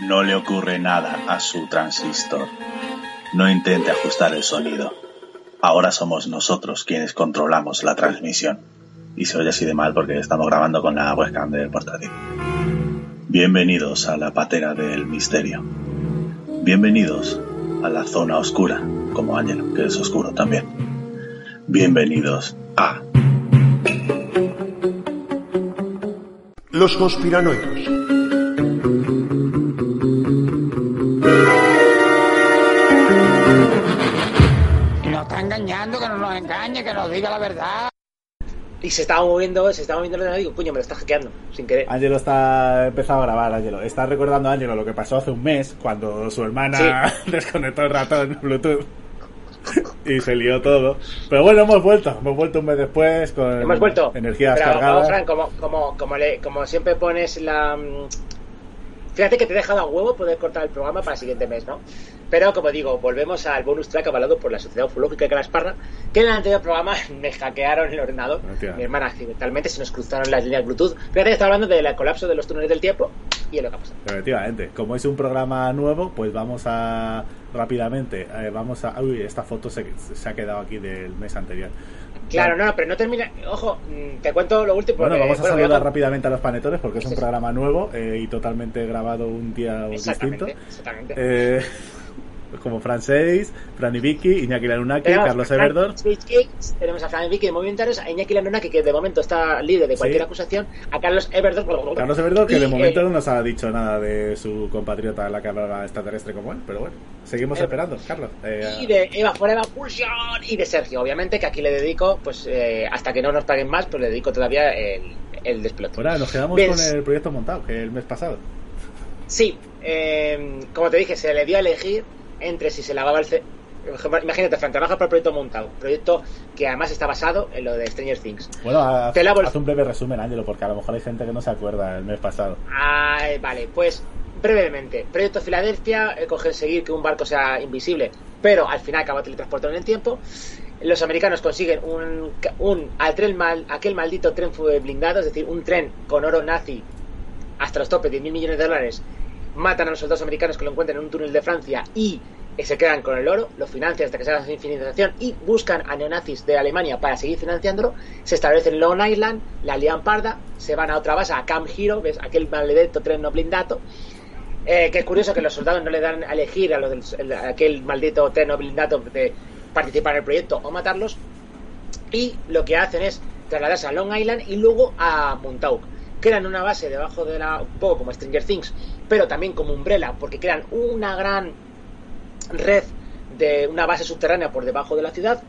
No le ocurre nada a su transistor. No intente ajustar el sonido. Ahora somos nosotros quienes controlamos la transmisión. Y se oye así de mal porque estamos grabando con la webcam del portátil. Bienvenidos a la patera del misterio. Bienvenidos a la zona oscura, como Ángel, que es oscuro también. Bienvenidos a Los conspiranoicos. Engañando, que no nos engañe, que nos diga la verdad. Y se estaba moviendo, se estaba moviendo el ordenador y digo, puño, me lo está hackeando, sin querer. Ángelo está empezado a grabar, Ángelo. Está recordando a Ángelo lo que pasó hace un mes cuando su hermana desconectó el ratón Bluetooth y se lió todo. Pero bueno, hemos vuelto, hemos vuelto un mes después con Hemos vuelto. energías Pero, cargadas. vamos, Fran, como, como, como, le- como siempre pones la... Fíjate que te he dejado a huevo poder cortar el programa para el siguiente mes, ¿no? Pero, como digo, volvemos al bonus track avalado por la Sociedad Ufológica de Calasparra, que en el anterior programa me hackearon el ordenador. Hostia. Mi hermana accidentalmente se nos cruzaron las líneas Bluetooth. Fíjate que está hablando del colapso de los túneles del tiempo y es lo que ha pasado. Efectivamente, como es un programa nuevo, pues vamos a rápidamente, eh, vamos a... Uy, esta foto se, se ha quedado aquí del mes anterior. Claro, no, pero no termina... Ojo, mm, te cuento lo último. Bueno, vamos a bueno, saludar rápidamente a los panetones porque es un programa nuevo eh, y totalmente grabado un día distinto. Exactamente, exactamente. Eh, como Francés, Fran y Vicky, Iñaki Lanunaki, Tenemos Carlos Fran Everdor. Tenemos a Fran Vicky de Movimentarios, a Iñaki Lanunaki, que de momento está libre de cualquier Sí. acusación, a Carlos Everdor. Carlos Everdor, que y, de momento eh, no nos ha dicho nada de su compatriota, la que hablaba extraterrestre como él, pero bueno, seguimos Eh, esperando, Carlos. Eh, y de Eva Forever Pulsion y de Sergio, obviamente, que aquí le dedico, pues eh, hasta que no nos paguen más, pues le dedico todavía el, el despelote. ahora nos quedamos con el proyecto montado, que el mes pasado. Sí, eh, como te dije, se le dio a elegir entre si se lavaba el ce- Imagínate, Fran, trabaja para el proyecto montado, proyecto que además está basado en lo de Stranger Things. Bueno, el- haz un breve resumen, Ángelo, porque a lo mejor hay gente que no se acuerda el mes pasado. Ay, vale, pues brevemente. Proyecto Filadelfia, eh, conseguir que un barco sea invisible, pero al final acaba teletransportado en el tiempo. Los americanos consiguen un, un al tren mal, aquel maldito tren fue blindado, es decir, un tren con oro nazi hasta los topes de mil millones de dólares. Matan a los soldados americanos que lo encuentran en un túnel de Francia y se quedan con el oro, lo financian hasta que se haga su infinización y buscan a neonazis de Alemania para seguir financiándolo. Se establecen en Long Island, la lian parda, se van a otra base, a Camp Hero, ¿ves? aquel maldito tren no blindado. Eh, que es curioso que los soldados no le dan a elegir a, los del- el- a aquel maldito tren no blindado de participar en el proyecto o matarlos. Y lo que hacen es trasladarse a Long Island y luego a Montauk. Crean una base debajo de la. un poco como Stranger Things, pero también como Umbrella, porque crean una gran red de una base subterránea por debajo de la ciudad.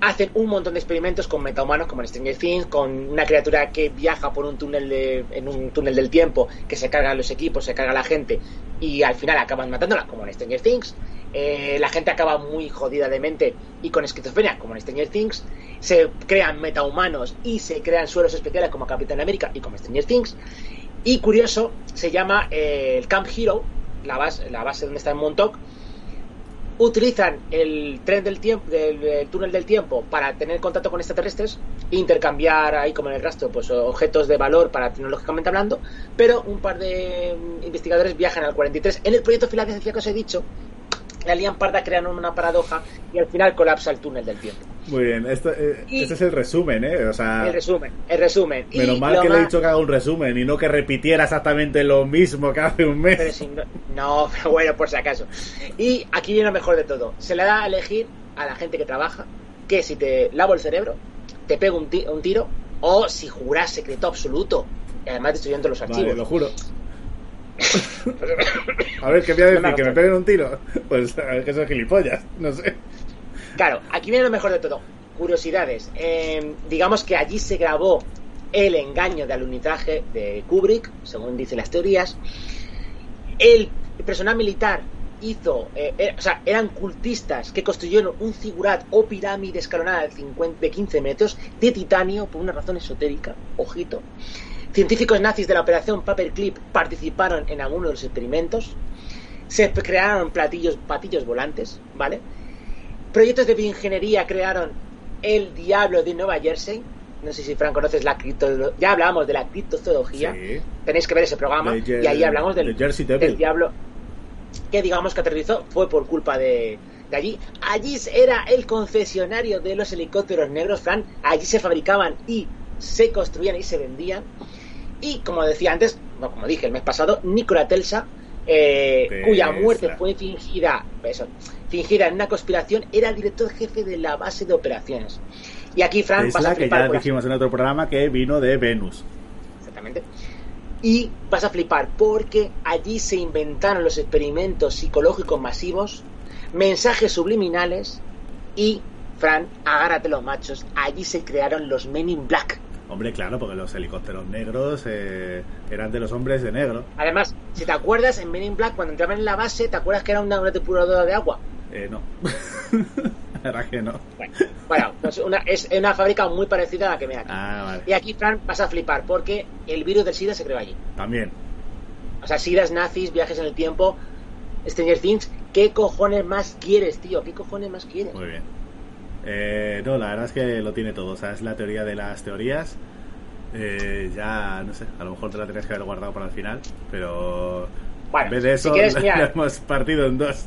Hacen un montón de experimentos con metahumanos, como en Stranger Things, con una criatura que viaja por un túnel de, en un túnel del tiempo, que se carga los equipos, se carga la gente, y al final acaban matándola, como en Stranger Things. Eh, la gente acaba muy jodida de mente y con esquizofrenia, como en Stranger Things. Se crean metahumanos y se crean suelos especiales, como Capitán América y como Stranger Things. Y curioso, se llama eh, el Camp Hero, la base, la base donde está en Montauk, utilizan el tren del tiempo, el túnel del tiempo para tener contacto con extraterrestres intercambiar ahí como en el rastro pues objetos de valor para tecnológicamente hablando, pero un par de mm, investigadores viajan al 43 en el proyecto Filadelfia que os he dicho. La Lian Parda crean una paradoja y al final colapsa el túnel del tiempo. Muy bien, esto, eh, Y- este es el resumen, ¿eh? O sea, El resumen, el resumen. Y menos mal lo que le he dicho que haga un resumen y no que repitiera exactamente lo mismo que hace un mes. Pero si no, no, pero bueno, por si acaso. Y aquí viene lo mejor de todo. Se le da a elegir a la gente que trabaja que si te lavo el cerebro, te pego un, ti- un tiro, o si juras secreto absoluto, y además destruyendo los archivos. Vale, lo juro. A ver, ¿qué voy a decir? No me ¿Que me peguen un tiro? Pues a ver, que soy gilipollas, no sé. Claro, aquí viene lo mejor de todo. Curiosidades. Eh, digamos que allí se grabó el engaño de alunizaje de Kubrick, según dicen las teorías. El personal militar hizo, eh, eh, o sea, eran cultistas que construyeron un figurat o pirámide escalonada de, 50, de 15 metros de titanio por una razón esotérica, ojito. Científicos nazis de la operación Paperclip participaron en algunos de los experimentos. Se crearon platillos, patillos volantes, ¿vale? Proyectos de bioingeniería crearon el Diablo de Nueva Jersey. No sé si Fran conoces la cripto... Ya hablamos de la criptozoología. Sí. Tenéis que ver ese programa. De y ahí hablamos Jersey del Diablo. Que digamos que aterrizó fue por culpa de, de allí. Allí era el concesionario de los helicópteros negros, Fran. Allí se fabricaban y se construían y se vendían. Y como decía antes, no, como dije el mes pasado, Nikola Tesla, eh, Tesla. cuya muerte fue fingida, eso, fingida en una conspiración, era el director jefe de la base de operaciones. Y aquí, Fran, vas Tesla, a que flipar ya por la- dijimos en otro programa que vino de Venus. Exactamente. Y vas a flipar porque allí se inventaron los experimentos psicológicos masivos, mensajes subliminales y, Fran, agárrate los machos, allí se crearon los Men in Black. Hombre, claro, porque los helicópteros negros eh, eran de los hombres de negro. Además, si te acuerdas, en Men in Black, cuando entraban en la base, ¿te acuerdas que era una, una depuradora de agua? Eh, no. La verdad que no. Bueno, bueno, pues una, es una fábrica muy parecida a la que me da aquí. Ah, vale. Y aquí, Fran, vas a flipar porque el virus del SIDA se creó allí. También. O sea, SIDAs, nazis, viajes en el tiempo, Stranger Things. ¿Qué cojones más quieres, tío? ¿Qué cojones más quieres? Muy bien. Eh, no, la verdad es que lo tiene todo. O sea, es la teoría de las teorías. Eh, ya, no sé, a lo mejor te la tenías que haber guardado para el final, pero Bueno, en vez de si eso, quieres, la- mira. la hemos partido en dos.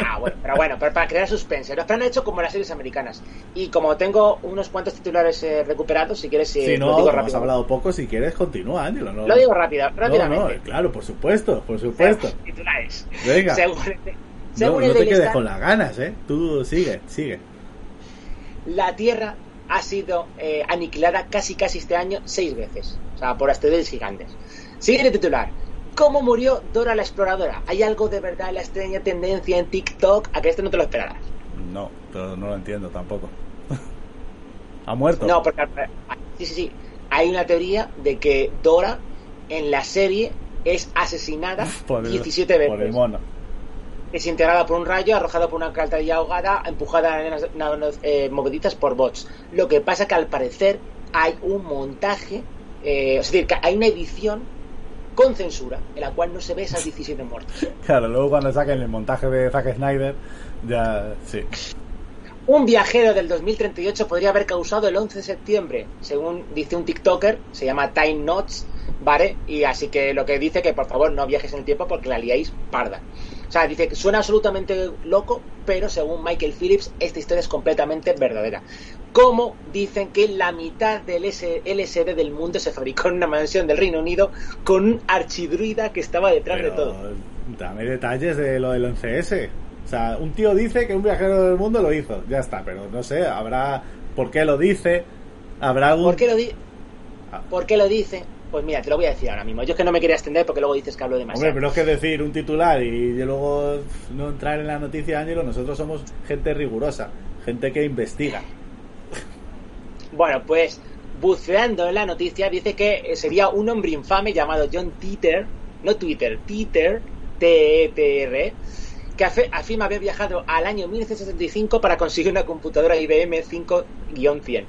Ah, bueno, pero bueno, pero para crear suspense. Los han hecho como las series americanas. Y como tengo unos cuantos titulares eh, recuperados, si quieres, eh, si lo no, digo como has rápido. hablado poco, si quieres, continúa, Ángelo. No, Lo digo rápido, no, rápidamente. no, claro, por supuesto, por supuesto. Titulares. Venga. Según, No, según no el te quedes con las ganas, ¿eh? Tú sigue, sigue. La Tierra ha sido eh, aniquilada casi casi este año seis veces. O sea, por asteroides gigantes. Siguiente titular. ¿Cómo murió Dora la exploradora? ¿Hay algo de verdad en la extraña tendencia en TikTok a que esto no te lo esperarás? No, pero no lo entiendo tampoco. ha muerto. No, porque sí, sí, sí. Hay una teoría de que Dora en la serie es asesinada por el, 17 veces. Por el mono. Desintegrada por un rayo, arrojada por una alcantarilla ahogada, empujada en las naves eh, movedizas por bots. Lo que pasa que al parecer hay un montaje, eh, es decir, que hay una edición con censura en la cual no se ve esas 17 muertes. Claro, luego cuando saquen el montaje de Zack Snyder, ya. Sí. Un viajero del 2038 podría haber causado el 11 de septiembre, según dice un TikToker, se llama Time Notes, ¿vale? Y así que lo que dice que por favor no viajes en el tiempo porque la liáis parda. O sea, dice que suena absolutamente loco, pero según Michael Phillips, esta historia es completamente verdadera. Como dicen que la mitad del S- LSD del mundo se fabricó en una mansión del Reino Unido con un archidruida que estaba detrás de todo. Dame detalles de lo del 11S. O sea, un tío dice que un viajero del mundo lo hizo, ya está, pero no sé, habrá. ¿Por qué lo dice? ¿Habrá algún. ¿Por qué lo, di- Ah. ¿Por qué lo dice? Pues mira, te lo voy a decir ahora mismo. Yo es que no me quería extender porque luego dices que hablo demasiado. Hombre, pero es que decir un titular y luego no entrar en la noticia, Ángelo, nosotros somos gente rigurosa, gente que investiga. Bueno, pues buceando en la noticia dice que eh, sería un hombre infame llamado John Teeter, no Twitter, Teeter, T-E-T-R, que afe- afirma haber viajado al año 1965 para conseguir una computadora IBM 5-100,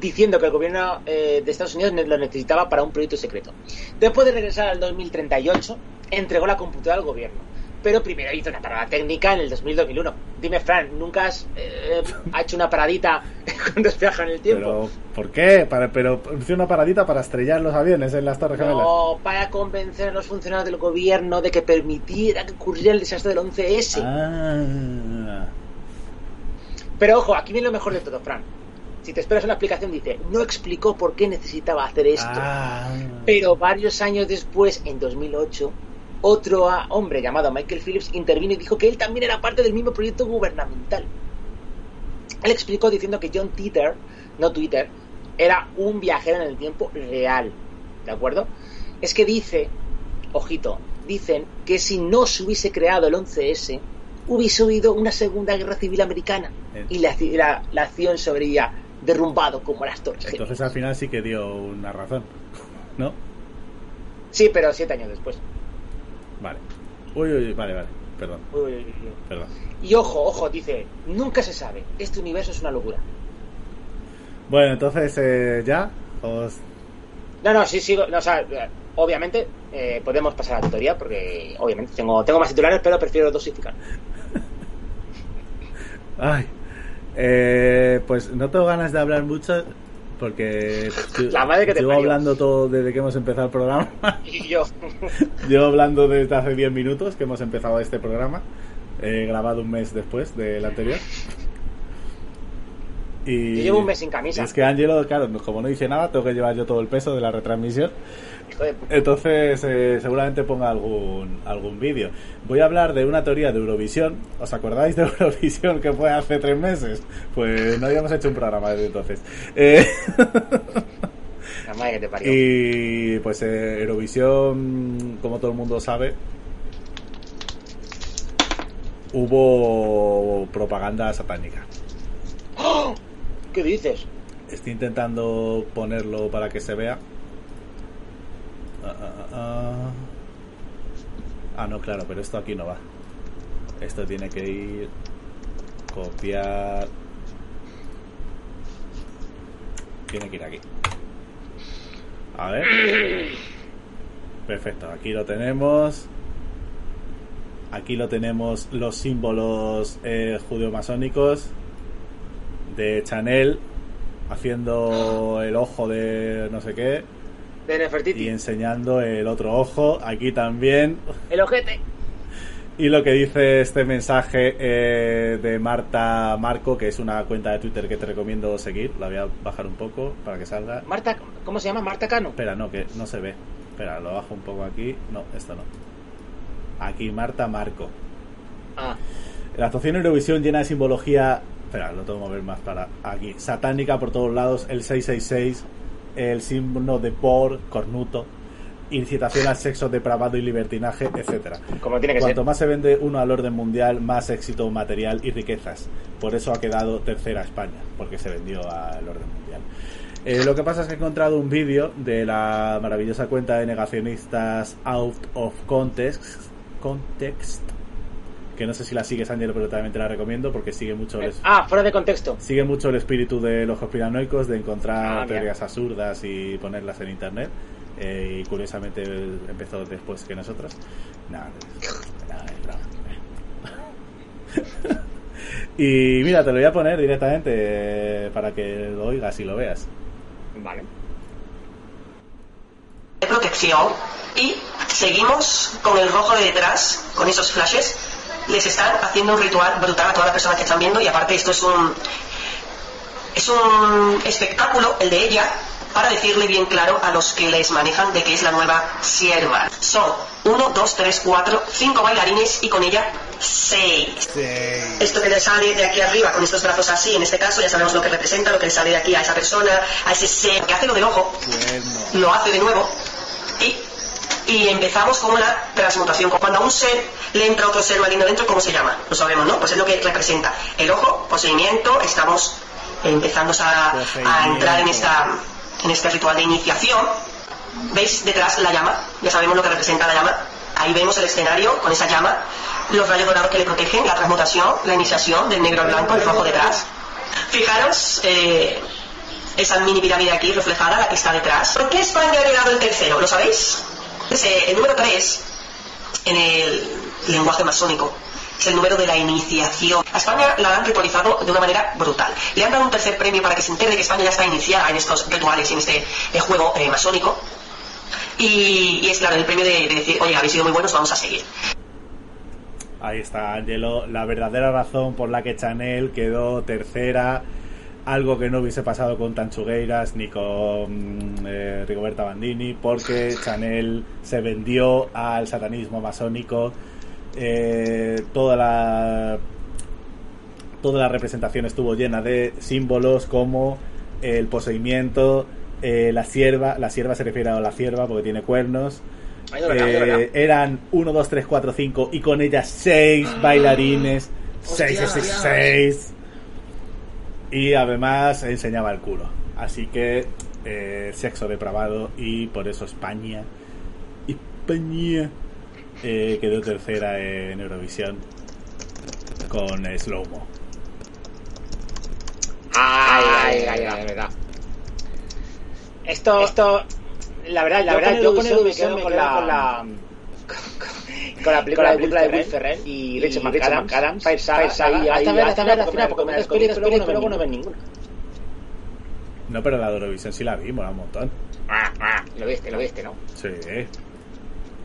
diciendo que el gobierno eh, de Estados Unidos lo necesitaba para un proyecto secreto. Después de regresar al 2038, entregó la computadora al gobierno. Pero primero hizo una parada técnica en el 2001. Dime, Fran, ¿nunca has eh, ha hecho una paradita cuando has viajado en el tiempo? Pero, ¿por qué? Para, pero hice una paradita para estrellar los aviones en las Torres Gemelas. No, para convencer a los funcionarios del gobierno de que permitiera que ocurriera el desastre del 11S. Ah. Pero ojo, aquí viene lo mejor de todo, Fran. Si te esperas una explicación, dice, no explicó por qué necesitaba hacer esto. Ah. Pero varios años después, en 2008, otro ah, hombre llamado Michael Phillips intervino y dijo que él también era parte del mismo proyecto gubernamental. Él explicó diciendo que John Teeter, no Twitter, era un viajero en el tiempo real. ¿De acuerdo? Es que dice, ojito, dicen que si no se hubiese creado el 11S, hubiese habido una segunda guerra civil americana Eh. y la, la, la acción se habría derrumbado como las torres. Entonces al final sí que dio una razón, ¿no? Sí, pero siete años después. Vale. Uy, uy, vale, vale. Perdón. Uy, uy, uy. Perdón. Y ojo, ojo, dice, nunca se sabe. Este universo es una locura. Bueno, entonces eh, ya os... No, no, sí, sigo. No, o sea, obviamente eh, podemos pasar a la tutoría porque obviamente tengo, tengo más titulares, pero prefiero dosificar. Ay. Eh, pues no tengo ganas de hablar mucho porque La madre que te llevo parió. hablando todo desde que hemos empezado el programa. Y yo. llevo hablando desde hace 10 minutos que hemos empezado este programa. He grabado un mes después del anterior. Y Yo llevo un mes sin camisa. Es que Angelo, claro, como no dice nada, tengo que llevar yo todo el peso de la retransmisión. Entonces, eh, seguramente ponga algún, algún vídeo. Voy a hablar de una teoría de Eurovisión. ¿Os acordáis de Eurovisión que fue hace tres meses? Pues no habíamos hecho un programa desde entonces. Eh, La madre que te parió. y pues eh, Eurovisión, como todo el mundo sabe, hubo propaganda satánica. ¿Qué dices? Estoy intentando ponerlo para que se vea. Ah, ah, ah, ah. No, claro, pero esto aquí no va. Esto tiene que ir. Copiar. Tiene que ir aquí. A ver. Perfecto, aquí lo tenemos. Aquí lo tenemos los símbolos eh, judeo-masónicos de Chanel haciendo el ojo de no sé qué De Nefertiti. y enseñando el otro ojo aquí también El ojete. y lo que dice este mensaje eh, de Marta Marco que es una cuenta de Twitter que te recomiendo seguir la voy a bajar un poco para que salga Marta, ¿cómo se llama? Marta Cano. espera no que no se ve espera lo bajo un poco aquí no esto no aquí Marta Marco Ah, La actuación Eurovisión llena de simbología. Espera, lo tengo que mover más para aquí. Satánica por todos lados. El 666, el símbolo de por, cornuto, incitación al sexo depravado y libertinaje, etcétera. como tiene que Cuanto ser. más se vende uno al orden mundial, más éxito material y riquezas. Por eso ha quedado tercera España, porque se vendió al orden mundial. Eh, lo que pasa es que he encontrado un vídeo de la maravillosa cuenta de negacionistas Out of Context, Context que no sé si la sigues, Ángel, pero también te la recomiendo porque sigue mucho el, Ah, fuera de contexto. sigue mucho el espíritu de los conspiranoicos de encontrar Ah, teorías absurdas y ponerlas en internet. Eh, y curiosamente empezó después que nosotros. Nada, broma. y mira, te lo voy a poner directamente eh, para que lo oigas y lo veas. Vale. de protección y seguimos con el rojo de detrás, con esos flashes. Les están haciendo un ritual brutal a todas las personas que están viendo y aparte esto es un es un espectáculo el de ella para decirle bien claro a los que les manejan de que es la nueva sierva. Son 1, 2, 3, 4, 5 bailarines y con ella 6. Esto que le sale de aquí arriba con estos brazos así, en este caso ya sabemos lo que representa, lo que le sale de aquí a esa persona, a ese ser que hace lo del ojo, lo hace de nuevo y, y empezamos con una transmutación. Cuando a un ser le entra otro ser maligno dentro, ¿cómo se llama? Lo sabemos, ¿no? Pues es lo que representa. El ojo, poseimiento, estamos empezando a, a entrar en, esta, en este ritual de iniciación. ¿Veis detrás la llama? Ya sabemos lo que representa la llama. Ahí vemos el escenario con esa llama, los rayos dorados que le protegen, la transmutación, la iniciación del negro al blanco, el rojo detrás. Fijaros, eh, esa mini pirámide aquí reflejada, la que está detrás. ¿Por qué España ha llegado el tercero? ¿Lo sabéis? Es, eh, el número 3 en el lenguaje masónico es el número de la iniciación. A España la han ritualizado de una manera brutal. Le han dado un tercer premio para que se entere que España ya está iniciada en estos rituales y en este eh, juego eh, masónico. Y, y es claro, el premio de, de decir, oye, habéis sido muy buenos, vamos a seguir. Ahí está, Angelo. La verdadera razón por la que Chanel quedó tercera. Algo que no hubiese pasado con Tanchugueiras ni con eh, Rigoberta Bandini, porque Chanel se vendió al satanismo masónico. Eh, toda la toda la representación estuvo llena de símbolos como el poseimiento, eh, la sierva, la sierva se refiere a la sierva porque tiene cuernos, Ay, eh, eran 1, 2, 3, 4, 5 y con ellas 6 bailarines. 6, Hostia, 6, Dios. 6. Y además enseñaba el culo. Así que eh, sexo depravado y por eso España, España eh, quedó tercera en Eurovisión con eh, Slow Mo. Ay, ay, ay, ay, verdad. Esto, esto, la verdad, la verdad, yo con Eurovisión me quedo con la, con la película, de Will Ferrell y Rachel McAdams, Fire Saga, hasta ver, hasta ver la final, porque me das pero luego no ven ninguna. No, pero la de Eurovisión sí la vi, mola un montón. Ah, ah, lo viste, lo viste, ¿no? Sí.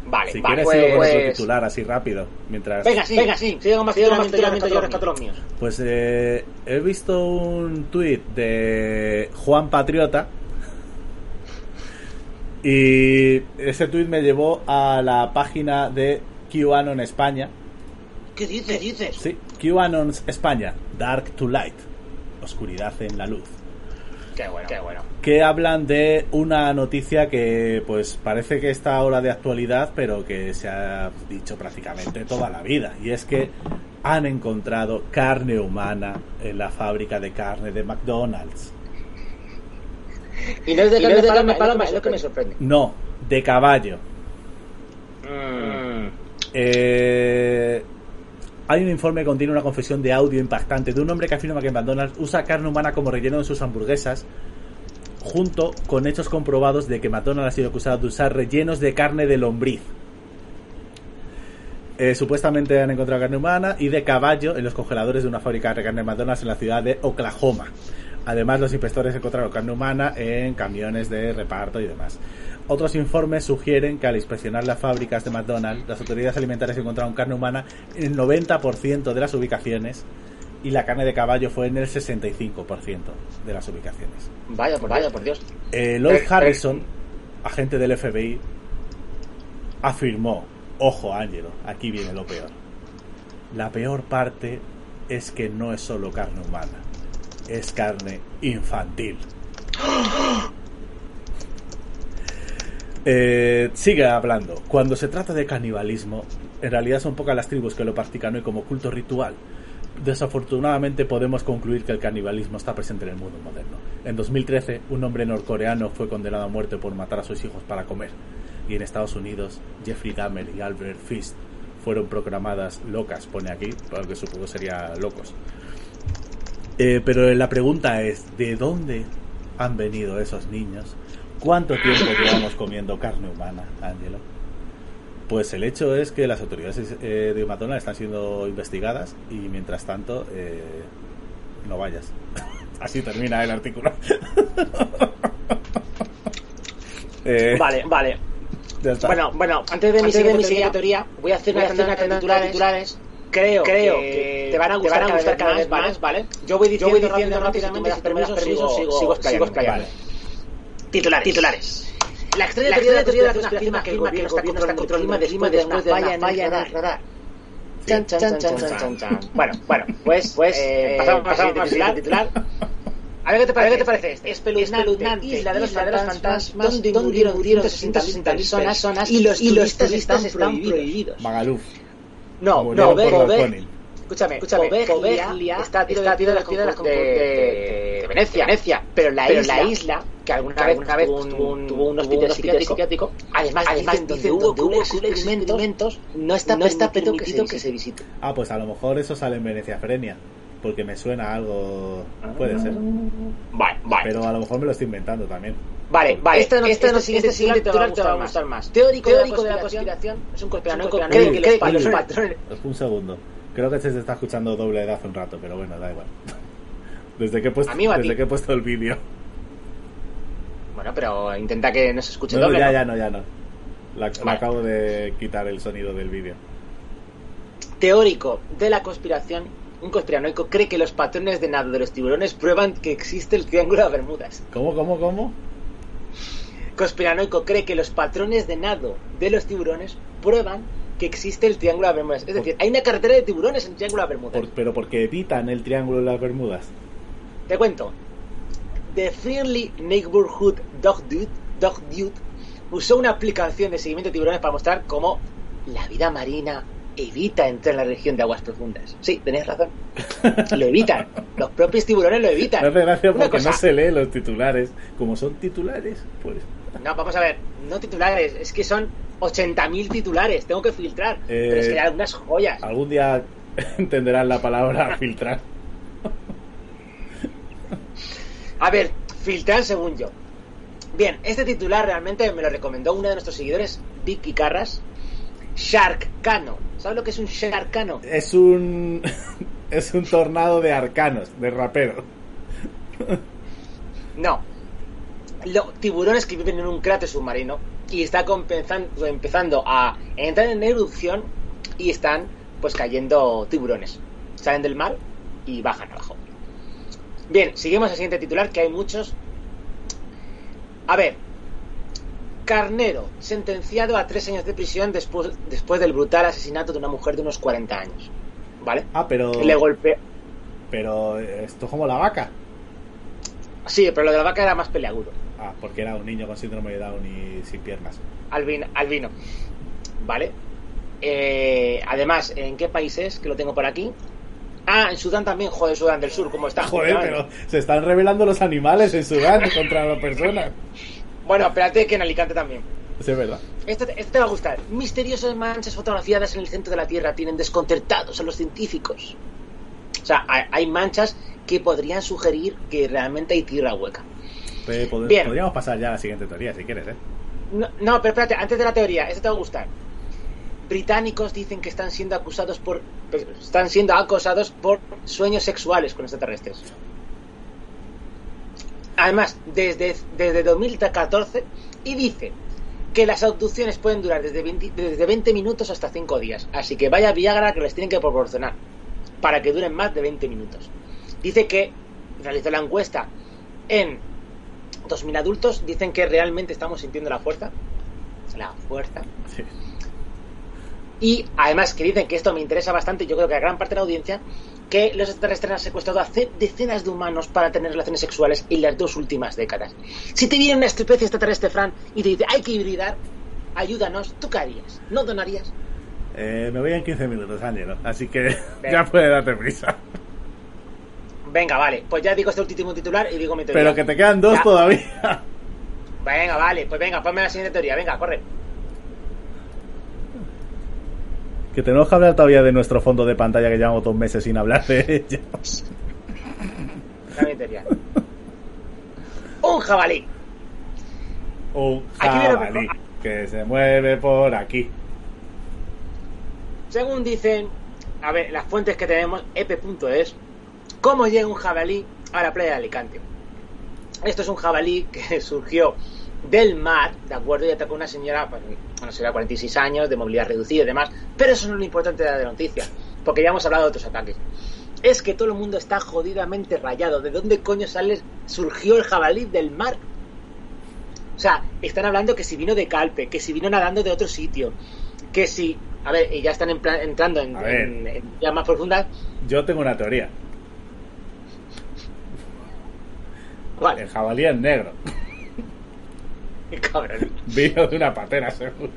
Vale, si vale, quieres pues, sigo con pues- el titular así rápido. Mientras... Venga, sí, venga, sí, sigue con más titular, más mientras yo rescato los míos. Pues eh, he visto un tuit de Juan Patriota y ese tuit me llevó a la página de QAnon España. ¿Qué dices? ¿Qué dices? Sí, QAnon España, Dark to Light, oscuridad en la luz. Qué bueno, qué bueno. que hablan de una noticia que pues parece que está ahora de actualidad, pero que se ha dicho prácticamente toda la vida. Y es que han encontrado carne humana en la fábrica de carne de McDonald's. Y no es de carne, paloma, paloma, es lo que me sorprende. No, de caballo. Mm. Eh, hay un informe que contiene una confesión de audio impactante de un hombre que afirma que McDonald's usa carne humana como relleno en sus hamburguesas, junto con hechos comprobados de que McDonald's ha sido acusado de usar rellenos de carne de lombriz. Eh, supuestamente han encontrado carne humana y de caballo en los congeladores de una fábrica de carne de McDonald's en la ciudad de Oklahoma. Además, los inspectores encontraron carne humana en camiones de reparto y demás. Otros informes sugieren que al inspeccionar las fábricas de McDonald's, las autoridades alimentarias encontraron carne humana en el 90% de las ubicaciones y la carne de caballo fue en el 65% de las ubicaciones. Vaya, por vaya, por Dios. Eh, Lloyd Pero- Harrison, agente del FBI, afirmó, ojo Ángelo, aquí viene lo peor. La peor parte es que no es solo carne humana, es carne infantil. Eh, sigue hablando. Cuando se trata de canibalismo, en realidad son pocas las tribus que lo practican hoy como culto ritual. Desafortunadamente podemos concluir que el canibalismo está presente en el mundo moderno. En 2013, un hombre norcoreano fue condenado a muerte por matar a sus hijos para comer. Y en Estados Unidos, Jeffrey Dahmer y Albert Fist fueron proclamadas locas, pone aquí, porque supongo sería locos. Eh, pero la pregunta es, ¿de dónde han venido esos niños? ¿Cuánto tiempo llevamos comiendo carne humana, Ángelo? Pues el hecho es que las autoridades eh, de McDonald's están siendo investigadas y mientras tanto eh, no vayas. Así termina el artículo. Eh, Vale, vale. ya está. Bueno, bueno, antes de mi de siguiente mi siguiente teoría, voy a hacer voy una a hacer una titulares. Creo, Creo que, que te van a gustar, van a gustar cada vez más, ¿vale? Yo voy diciendo, Yo voy diciendo rápidamente, rápidamente, si tú me das permiso, sigo, sigo, sigo explayando. Titulares. Titulares. La extraña teoría de la teoría de la conspiración afirma que el gobierno está controlando el clima después de una falla en el radar. Chan, chan, chan, chan, chan, chan. Bueno, bueno, pues, pues eh, pasamos, pasamos pasamos al siguiente titular. A ver qué te parece, qué te parece este. Espeluznante, Isla de los Fantasmas, donde murieron 160.000 personas y los turistas están prohibidos. Magaluf. No, no, balconing. Escúchame, escúchame, Poveglia está a tiro de tiro de las piedras de, de, de Venecia, Venecia, pero la Pero isla, la isla que alguna vez, alguna vez tuvo un, tuvo un hospital hospital psiquiátrico, además, además dicen dicen donde hubo experimentos, no está, no está permitido, permitido que, se visite. Ah, pues a lo mejor eso sale en Venecia Frenia. Porque me suena algo. Puede ser. Vale, vale. Pero a lo mejor me lo estoy inventando también. Vale, vale. Esta no- Esta este no- siguiente este siguiente te va a gustar más. Teórico, Teórico de la de la conspiración es un conspiranoico que que los patrones... Un segundo. Creo que se está escuchando doble de hace un rato, pero bueno, da igual. Desde que he puesto, ¿A mí o a desde que he puesto el vídeo. Bueno, pero intenta que no se escuche No, doble. ya, ¿no? ya no, ya no. La, acabo de quitar el sonido del vídeo. teórico de la conspiración, un conspiranoico, cree que los patrones de nado de los tiburones prueban que existe el Triángulo de Bermudas. ¿Cómo, cómo, cómo? Conspiranoico cree que los patrones de nado de los tiburones prueban que existe el Triángulo de Bermudas. Es decir, hay una carretera de tiburones en el Triángulo de Bermudas. Por- pero porque evitan el triángulo de las Bermudas. Te cuento. The Friendly Neighborhood Dog Dude, Dog Dude usó una aplicación de seguimiento de tiburones para mostrar cómo la vida marina evita entrar en la región de aguas profundas. Sí, tenéis razón. Lo evitan. Los propios tiburones lo evitan. Me hace gracia porque cosa- no se lee los titulares. Como son titulares, pues. No, vamos a ver, no titulares, es que son 80.000 titulares, tengo que filtrar. Eh, pero es que hay algunas joyas. Algún día entenderán la palabra filtrar. A ver, filtrar según yo. Bien, este titular realmente me lo recomendó uno de nuestros seguidores, Vicky Carras. Sharkcano. ¿Sabes lo que es un Sharkcano? Es un. Es un tornado de arcanos, de rapero. No. Los tiburones que viven en un cráter submarino y está empezando a entrar en erupción y están pues cayendo tiburones. Salen del mar y bajan abajo. Bien, seguimos al siguiente titular que hay muchos. A ver. Carnero, sentenciado a tres años de prisión después, después del brutal asesinato de una mujer de unos 40 años. ¿Vale? Ah, pero. Le golpeó. Pero esto es como la vaca. Sí, pero lo de la vaca era más peleagudo. Ah, porque era un niño con síndrome de Down y sin piernas. Albino. albino. ¿Vale? Eh, además, ¿en qué países? Que lo tengo por aquí. Ah, en Sudán también. Joder, Sudán del Sur, ¿cómo está? Joder, pero se están revelando los animales en Sudán contra las personas. Bueno, espérate que en Alicante también. Eso es verdad. Esto, te- esto te va a gustar. Misteriosas manchas fotografiadas en el centro de la Tierra tienen desconcertados a los científicos. O sea, hay, hay manchas que podrían sugerir que realmente hay tierra hueca. Pod- Bien. Podríamos pasar ya a la siguiente teoría, si quieres, ¿eh? No, no, pero espérate, antes de la teoría, esto te va a gustar. Británicos dicen que están siendo acusados por. pues, están siendo acosados por sueños sexuales con extraterrestres. Además, desde, desde 2014, y dice que las abducciones pueden durar desde 20, desde 20 minutos hasta 5 días. Así que vaya Viagra que les tienen que proporcionar para que duren más de 20 minutos. Dice que realizó la encuesta en 2.000 adultos, dicen que realmente estamos sintiendo la fuerza. La fuerza. Sí. Y además que dicen que esto me interesa bastante, yo creo que a gran parte de la audiencia, que los extraterrestres han secuestrado a ce- decenas de humanos para tener relaciones sexuales en las dos últimas décadas. Si te viene una especie extraterrestre, Fran, y te dice, hay que hibridar, ayúdanos, ¿tú qué harías? ¿No donarías? Eh, me voy en 15 minutos, Ángelo. Así que ya puede darte prisa. Venga, vale, pues ya digo este último titular y digo mi teoría. Pero que te quedan dos Ya. todavía. Venga, vale, pues venga, ponme la siguiente teoría, venga, corre. Que tenemos que hablar todavía de nuestro fondo de pantalla que llevamos dos meses sin hablar de ella. Dame mi teoría. Un jabalí. Un jabalí que se mueve por aquí. Según dicen, a ver, las fuentes que tenemos, ep.es, ¿cómo llega un jabalí a la playa de Alicante? Esto es un jabalí que surgió del mar, ¿de acuerdo? Y atacó a una señora, pues, señora de 46 años, de movilidad reducida y demás, pero eso no es lo importante de la noticia, porque ya hemos hablado de otros ataques. Es que todo el mundo está jodidamente rayado. ¿De dónde coño sale, surgió el jabalí del mar? O sea, están hablando que si vino de Calpe, que si vino nadando de otro sitio, que si... A ver, y ya están en plan- entrando en, en- en ya más profundas. Yo tengo una teoría. Vale, El jabalí es negro. cabrón. Vino de una patera, seguro.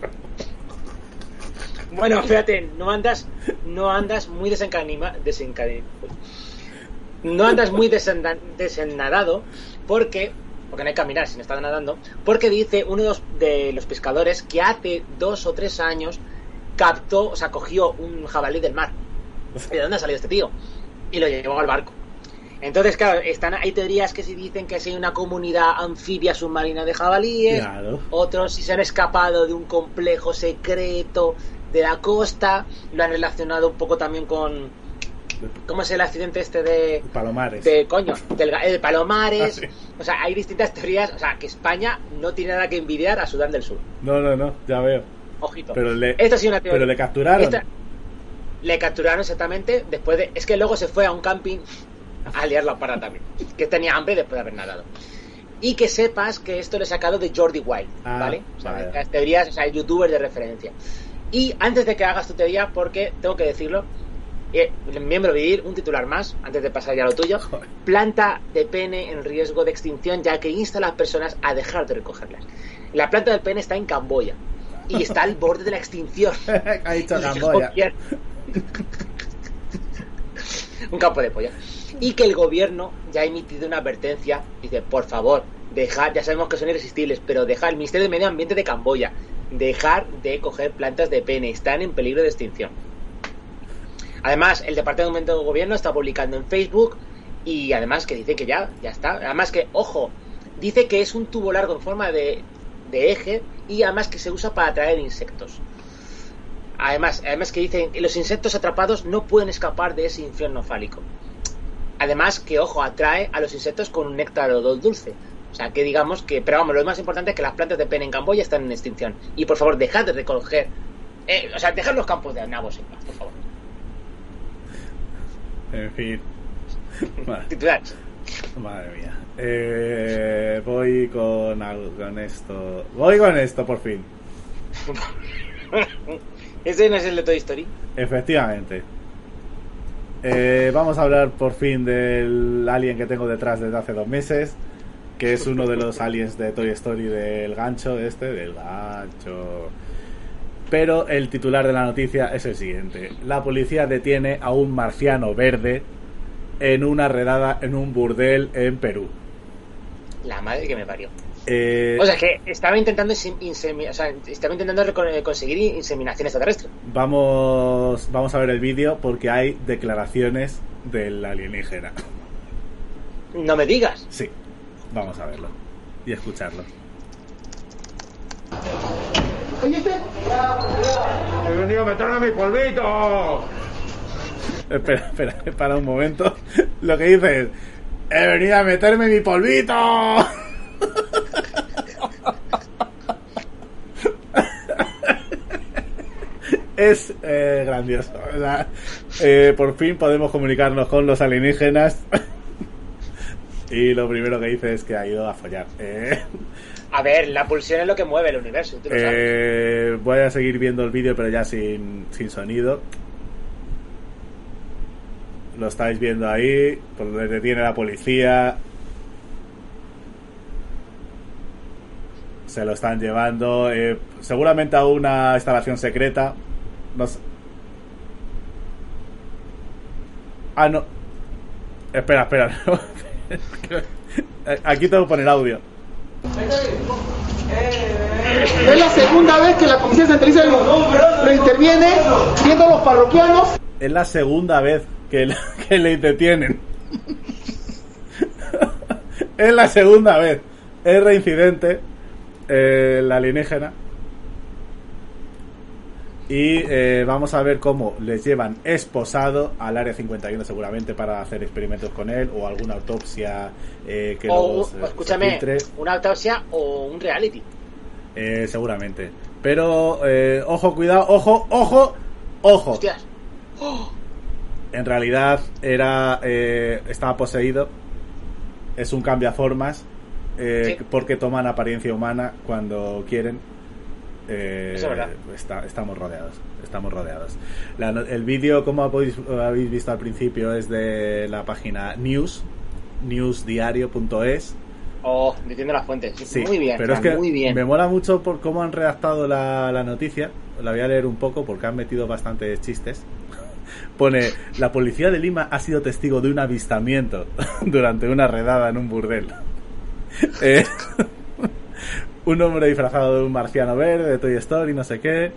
Bueno, espérate, no andas, no andas muy desencanima, desencani- no andas muy desenda- desenadado porque, porque no hay que caminar si no estás nadando, porque dice uno de los, de los pescadores que hace dos o tres años captó, o sea, cogió un jabalí del mar. ¿Y de dónde ha salido este tío? Y lo llevó al barco. Entonces, claro, están, hay teorías que si dicen que si hay una comunidad anfibia submarina de jabalíes, Claro. otros si se han escapado de un complejo secreto de la costa, lo han relacionado un poco también con... ¿Cómo es el accidente este de... Palomares. de coño, del de Palomares? Ah, sí. O sea, hay distintas teorías, o sea, que España no tiene nada que envidiar a Sudán del Sur. No, no, no, ya veo. Ojito. Pero le, Esta sí una teoría. pero le capturaron. Esta- le capturaron exactamente después de... Es que luego se fue a un camping a liar la parda también. Que tenía hambre después de haber nadado. Y que sepas que esto lo he sacado de Jordi Wild, Ah, ¿vale? O sea, vale. las teorías, o sea, youtubers de referencia. Y antes de que hagas tu teoría, porque tengo que decirlo, eh, miembro vivir, un titular más, antes de pasar ya a lo tuyo. Planta de pene en riesgo de extinción, ya que insta a las personas a dejar de recogerlas. La planta del pene está en Camboya. y está al borde de la extinción. ha dicho el Camboya. Un campo de polla. Y que el gobierno ya ha emitido una advertencia. Dice, por favor, dejar, ya sabemos que son irresistibles, pero dejar el Ministerio de Medio Ambiente de Camboya, dejar de coger plantas de pene, están en peligro de extinción. Además, el Departamento de Gobierno está publicando en Facebook y además que dice que ya, ya está. Además que, ojo, dice que es un tubo largo en forma de, de eje y además que se usa para atraer insectos. Además, además que dicen que los insectos atrapados no pueden escapar de ese infierno fálico. Además que, ojo, atrae a los insectos con un néctar o dos dulce. O sea, que digamos que, pero vamos, lo más importante es que las plantas de pene en Camboya están en extinción. Y por favor, dejad de recoger, eh, o sea, dejad los campos de nabos en paz, por favor. En fin. Vale. Titulares. Madre mía. Eh, voy con, algo- con esto. Voy con esto, por fin. ¿Este no es el de Toy Story? Efectivamente. Eh, vamos a hablar por fin del alien que tengo detrás desde hace dos meses. Que es uno de los aliens de Toy Story del gancho, este, del gancho. Pero el titular de la noticia es el siguiente. La policía detiene a un marciano verde en una redada en un burdel en Perú. La madre que me parió. Eh, O sea, que estaba intentando insem- insemi- o sea, estaba intentando eh, conseguir inseminación extraterrestre. vamos, vamos a ver el vídeo porque hay declaraciones del alienígena. No me digas. Sí, vamos a verlo y escucharlo. He venido a meterme mi polvito. Espera, espera, para un momento. Lo que dice es: He venido a meterme mi polvito. Es eh, grandioso. eh, por fin podemos comunicarnos con los alienígenas. y lo primero que dice es que ha ido a follar. Eh, A ver, la pulsión es lo que mueve el universo, tú lo sabes. eh, voy a seguir viendo el vídeo, pero ya sin, sin sonido. Lo estáis viendo ahí, por donde detiene la policía. Se lo están llevando, eh, seguramente a una instalación secreta. No sé. Ah, no. Espera, espera. no. Aquí tengo que poner audio. Es la segunda vez que la Comisión Centraliza lo, interviene, siendo los parroquianos Es la segunda vez que, le- que le detienen. es la segunda vez. Es reincidente eh, la alienígena. Y eh, vamos a ver cómo les llevan esposado al área 51 seguramente para hacer experimentos con él o alguna autopsia eh, que o, escúchame, una autopsia o un reality. Eh, seguramente. Pero, eh, ojo, cuidado, ojo, ojo, ojo. Hostias. En realidad era eh, estaba poseído. Es un cambiaformas. Eh, Sí. Porque toman apariencia humana cuando quieren. Eh, Eso está- estamos rodeados. Estamos rodeados. La el vídeo, como habéis, habéis visto al principio, es de la página news, newsdiario.es. Oh, diciendo las fuentes. Sí, muy bien, pero es que muy bien. me mola mucho por cómo han redactado la, la noticia. La voy a leer un poco porque han metido bastantes chistes. Pone, la policía de Lima ha sido testigo de un avistamiento durante una redada en un burdel. Eh, un hombre disfrazado de un marciano verde, de Toy Story, no sé qué.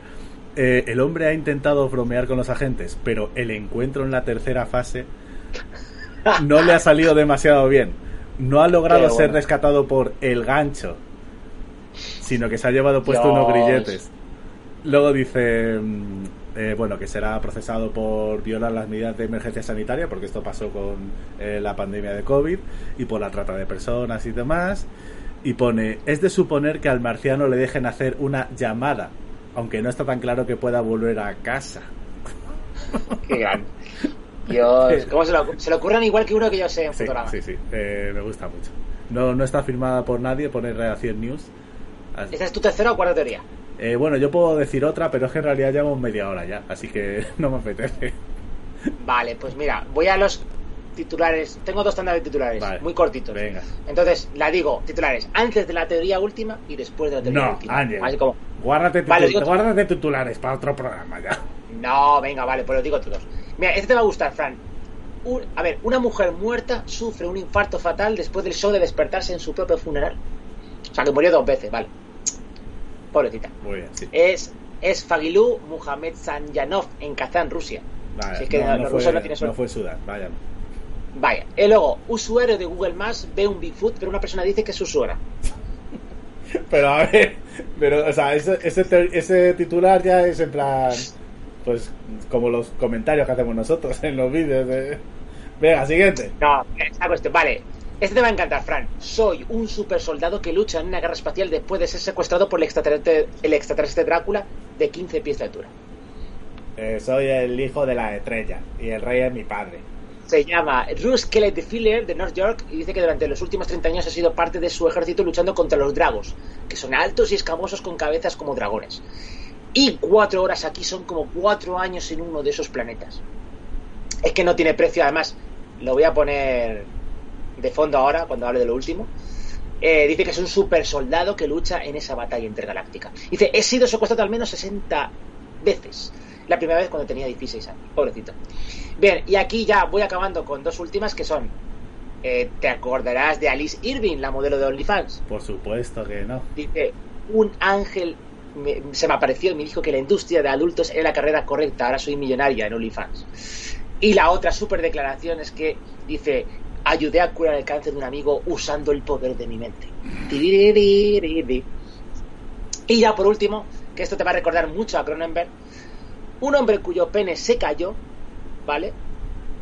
Eh, el hombre ha intentado bromear con los agentes, pero el encuentro en la tercera fase no le ha salido demasiado bien. No ha logrado ser rescatado por el gancho, sino que se ha llevado puesto unos grilletes. Luego dice, mm, eh, bueno, que será procesado por violar las medidas de emergencia sanitaria, porque esto pasó con eh, la pandemia de COVID, y por la trata de personas y demás. Y pone, es de suponer que al marciano le dejen hacer una llamada, aunque no está tan claro que pueda volver a casa. Qué grande. Dios, ¿cómo se lo, se lo ocurran igual que uno que yo sé en Sí, Futurama? sí, sí, eh, me gusta mucho. No, no está firmada por nadie, pone Redacción News. Así- ¿Esta es tu tercera o cuarta teoría? Eh, bueno, yo puedo decir otra, pero es que en realidad llevamos media hora ya, así que no me apetece. Vale, pues mira, voy a los titulares. Tengo dos tandas de titulares, Vale. muy cortitos. Venga. Entonces, la digo, titulares, antes de la teoría última y después de la teoría No, última. Ángel. Así como, Guárdate, Vale, titu- digo- guárdate titulares para otro programa ya. No, venga, vale, pues lo digo todos. Mira, este te va a gustar, Fran. Un- a ver, una mujer muerta sufre un infarto fatal después del show de despertarse en su propio funeral. O sea, que murió dos veces, vale. Pobrecita. Muy bien, sí. Es, es Fagilú Muhammad Sanyanov en Kazán, Rusia. Si es que no, fue, no tienen no suerte. fue Sudán, vaya. Vaya. Y luego, usuario de Google Maps ve un Bigfoot, pero una persona dice que es su suegra. Pero a ver, pero, o sea, ese, ese, ese titular ya es en plan, pues, como los comentarios que hacemos nosotros en los vídeos. De... Venga, siguiente. No, esta cuestión. Vale. Este te va a encantar, Fran. Soy un super soldado que lucha en una guerra espacial después de ser secuestrado por el extraterrestre, el extraterrestre Drácula de 15 pies de altura. Eh, soy el hijo de la estrella y el rey es mi padre. Se llama Russ Kellet Filler de North York y dice que durante los últimos 30 años ha sido parte de su ejército luchando contra los dragos, que son altos y escamosos con cabezas como dragones. Y cuatro horas aquí son como cuatro años en uno de esos planetas. Es que no tiene precio, además, lo voy a poner de fondo ahora cuando hable de lo último. Eh, dice que es un super soldado que lucha en esa batalla intergaláctica. Dice, he sido secuestrado al menos 60 veces. La primera vez cuando tenía 16 años, pobrecito. Bien, y aquí ya voy acabando con dos últimas que son. eh, te acordarás de Alice Irving, la modelo de OnlyFans. Por supuesto que no. Dice, un ángel me- se me apareció y me dijo que la industria de adultos era la carrera correcta, ahora soy millonaria en OnlyFans. Y la otra super declaración es que dice, ayudé a curar el cáncer de un amigo usando el poder de mi mente. Y ya por último, que esto te va a recordar mucho a Cronenberg, un hombre cuyo pene se cayó, ¿vale?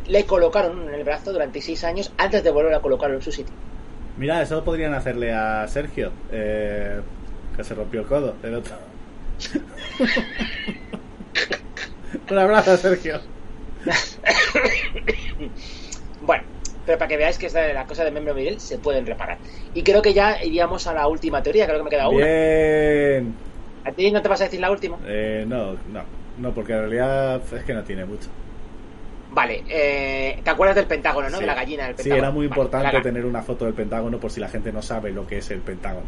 Le colocaron uno en el brazo durante seis años antes de volver a colocarlo en su sitio. Mira, eso podrían hacerle a Sergio, eh, que se rompió el codo, el otro. Un abrazo, Sergio. Bueno, pero para que veáis que las cosas de miembro Miguel se pueden reparar. Y creo que ya iríamos a la última teoría, creo que me queda una. Bien. ¿A ti no te vas a decir la última? Eh, no, no, no, porque en realidad es que no tiene mucho. Vale, eh, ¿te acuerdas del Pentágono, no? Sí. De la gallina del Sí, Pentágono. era muy importante la tener una foto del Pentágono por si la gente no sabe lo que es el Pentágono.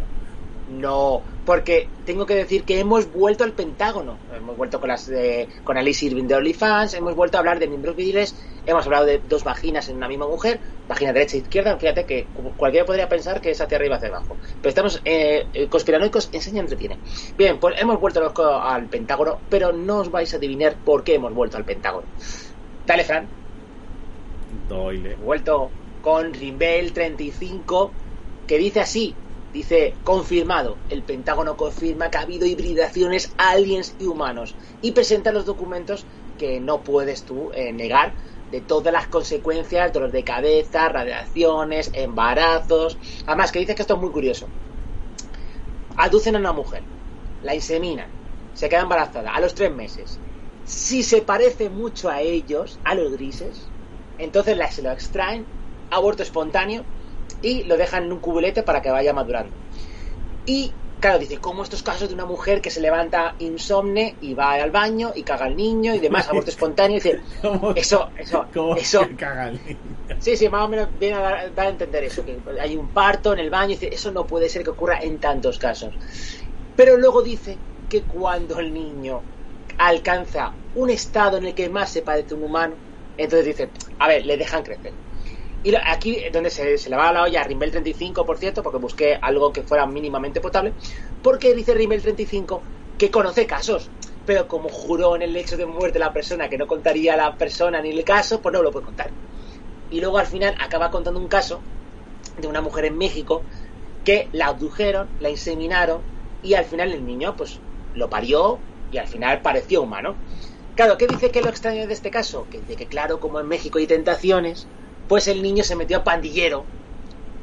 No, porque tengo que decir que hemos vuelto al Pentágono. Hemos vuelto con las de, con Alice Irving de OnlyFans, hemos vuelto a hablar de miembros viriles, hemos hablado de dos vaginas en una misma mujer, vagina derecha e izquierda. Fíjate que cualquiera podría pensar que es hacia arriba hacia abajo. Pero estamos eh, eh, conspiranoicos, enseña entretiene. Bien, pues hemos vuelto al Pentágono, pero no os vais a adivinar por qué hemos vuelto al Pentágono. Dale, Fran. Doyle. vuelto con Rimbel 35 que dice así dice confirmado el Pentágono confirma que ha habido hibridaciones aliens y humanos y presenta los documentos que no puedes tú eh, negar de todas las consecuencias dolor de cabeza radiaciones embarazos además que dice que esto es muy curioso. Aducen a una mujer la inseminan se queda embarazada a los tres meses. Si se parece mucho a ellos a los grises entonces la- se lo extraen, aborto espontáneo, y lo dejan en un cubulete para que vaya madurando. Y claro, dice, como estos casos de una mujer que se levanta insomne y va al baño y caga al niño y demás, aborto espontáneo, dice, ¿Cómo, eso, eso, cómo eso, que caga el niño? Sí, sí, más o menos viene a dar, dar a entender eso, que hay un parto en el baño, y dice, eso no puede ser que ocurra en tantos casos. Pero luego dice que cuando el niño alcanza un estado en el que más se parece un humano, entonces dice, a ver, le dejan crecer. Y aquí donde se, se le va a la olla a Rimbel 35, por cierto, porque busqué algo que fuera mínimamente potable, porque dice Rimbel 35 que conoce casos, pero como juró en el hecho de muerte la persona que no contaría la persona ni el caso, pues no lo puede contar y luego al final acaba contando un caso de una mujer en México que la abdujeron, la inseminaron y al final el niño pues lo parió y al final pareció humano. Claro, ¿qué dice que lo extraño de este caso? Que dice que claro, como en México hay tentaciones, pues el niño se metió a pandillero.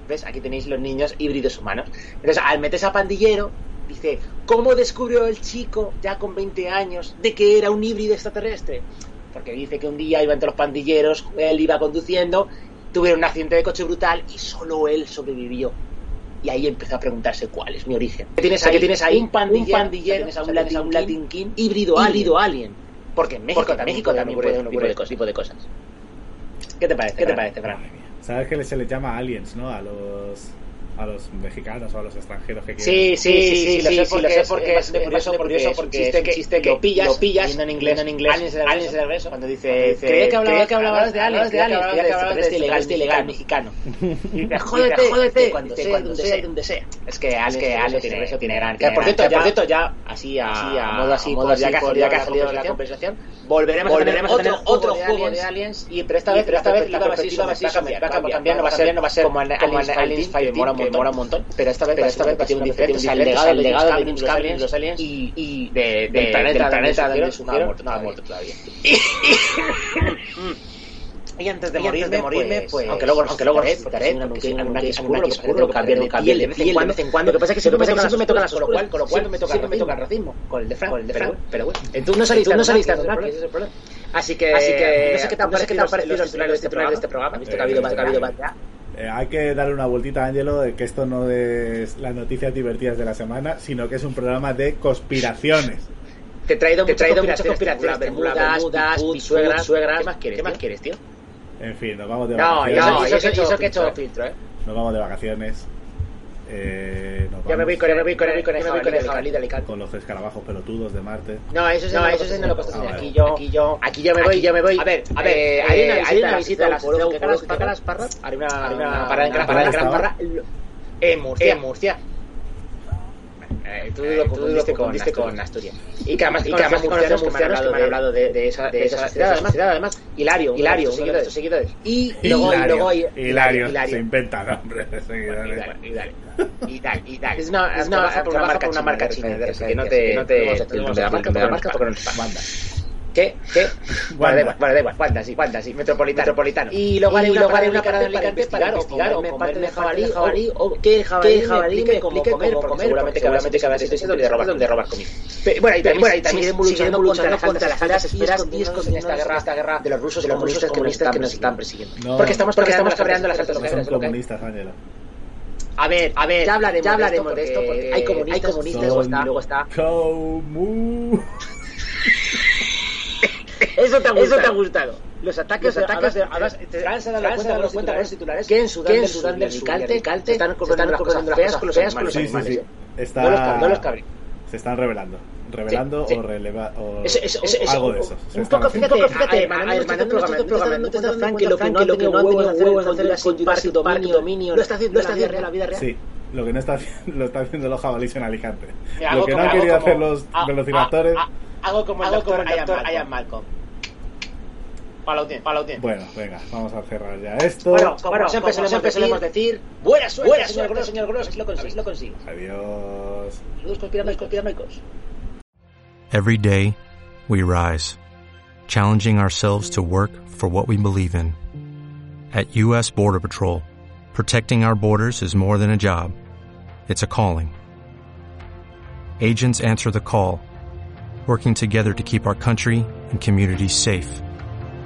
¿Ves? Aquí tenéis los niños híbridos humanos. Entonces, al meterse a pandillero, dice, ¿cómo descubrió el chico, ya con 20 años, de que era un híbrido extraterrestre? Porque dice que un día iba entre los pandilleros, él iba conduciendo, tuvieron un accidente de coche brutal y solo él sobrevivió. Y ahí empezó a preguntarse cuál es mi origen. ¿Qué tienes ahí? ¿Tienes ahí un pandillero, pandillero tienes a un, o sea, a un Latin King híbrido, híbrido alien. Porque en México, también, México también ocurre ese tipo de cosas. tipo de cosas. ¿Qué te parece? ¿Qué te parece, Fran? Sabes que se les llama aliens, ¿no? A los a los mexicanos o a los extranjeros que quieren. Sí, sí, sí, sí, lo sé porque, es porque es curioso, curioso porque chiste es un chiste que lo pillas, lo pillas viendo en inglés, en inglés, aliens de aliens de regreso, regreso, cuando dice, dice, creía que hablaba- que hablabas de aliens, creía que hablabas de este ilegal, este ilegal mexicano. Jódete, jódete, cuando sea, cuando donde sea, sea, donde sea. Es que Aliens, que tiene, Aliens tiene, gran, por cierto, ya, por cierto, ya, así a, modo así, modo ya así, que ha salido la conversación, volveremos, volveremos a tener otro, otro juego de aliens y pero esta vez, pero esta vez la perspectiva va a ser va a cambiar, no va a ser no va a ser como en Aliens Aliens Fire, mola un montón, mola un montón, pero esta vez, pero esta vez va a ser un diferente, o sea, el legado, el legado de los aliens y, y de, del planeta, del planeta donde surgieron, no ha muerto todavía. Y antes de Y antes morirme, de morirme, pues, pues, aunque luego, aunque luego resultaré, resultaré, porque que oscuro, oscuro, cambiar de piel de vez en cuando, en. Lo que pasa es que siempre me me tocan las con lo cual, con lo cual me toca me toca el racismo, con el de Frank, con el de Frank, pero bueno. Tú no saliste, Tú no saliste ese es el problema. Así que, Así que, no sé qué te han parecido los titulares de este programa, este visto que ha habido, Eh, que ha habido variedad. Eh, hay que darle una vueltita, Ángelo, de que esto no es las noticias divertidas de la semana, sino que es un programa de conspiraciones. Te he traído, Te he traído muchas conspiraciones, Bermudas, Bermudas, suegras, suegras. ¿Qué más quieres? ¿Qué más tío? En fin, nos vamos de No, vacaciones. no, eso, eso eso, que he que he hecho filtro, eh. Nos vamos de vacaciones. Eh, nos Ya me voy con el, me voy con el, con el, Yo me voy con el jabalí de Alicante. con los escarabajos pelotudos de Marte. No, eso sí No, no, eso eso sí no no lo hacer. Aquí yo, yo- aquí yo, aquí yo me voy, aquí yo me voy. A ver, A ver, eh, hay haré una una visita a las Caras Caras Parras, Parras, haré una, parada en Gran ¿Dónde Parada, en Gran estaba? Parra, en Murcia. En Murcia. Eh, tú Eh, lo confundiste con Asturias. Y que además, Y que además murcianos que me han hablado de, de, de esa, de esa sociedad, además, Hilario, Hilario, seguidores. Y luego, y luego hay Hilario, Hilario. se inventa nombres de seguidores. Y y. Es una, es una- por una marca, china, que no te, no te, no decir no la marca, porque nos. ¿Qué? ¿Qué? Vale, da igual, vale, da igual. Wanda, sí, metropolitano. metropolitano. Y luego haré una parada en Alicante para investigar o comerme de jabalí jabalí, o que el jabalí, jabalí me explique cómo comer, porque seguramente que habrá sitios seguramente donde que habrá robar, donde robar comida. Bueno, y también, bueno, y también seguiremos luchando contra las altas esferas esferas en esta guerra, esta guerra de los rusos y los comunistas que nos están persiguiendo. Porque estamos porque estamos cabreando las altas no son comunistas, Ángela. A ver, a ver, ya hablaremos, ya hablaremos de esto porque hay comunistas, hay comunistas y luego Son- está, luego está. Comu. Eso te ha gustado. Eso te ha gustado. Los ataques, Los ataques, además, te- dado cuenta, has dado cuenta cuenta los titulares que en Sudán que en del Sudán del Sur y Alicante están cosas feas con los animales. Sí, sí, animales, sí. Está... No los cab- no los cabrí. Se están revelando. Revelando Sí, sí. o releva o algo de eso. Un poco, fíjate, fíjate, hermanando estos programas, no te cuenta, Frank, que lo que no han tenido huevos en hacer con Jurassic Park Dominio, lo está haciendo en la vida real. Sí, lo que no está haciendo, lo está haciendo los jabalíes en Alicante. Lo que no han querido hacer los ah, velociraptores. ah, ah, Hago como el Hago doctor como el doctor Ian Malcolm. Palautín, palautín. Bueno, venga, vamos a cerrar ya esto. Bueno, bueno, siempre solemos decir, decir, buena suerte, buena señor suerte, Gross, señor Gross, si lo consigue, lo consigue. Adiós. Saludos conspiranoicos, conspiranoicos. Every day, we rise, challenging ourselves to work for what we believe in. At U.S. Border Patrol, protecting our borders is more than a job, it's a calling. Agents answer the call, working together to keep our country and communities safe.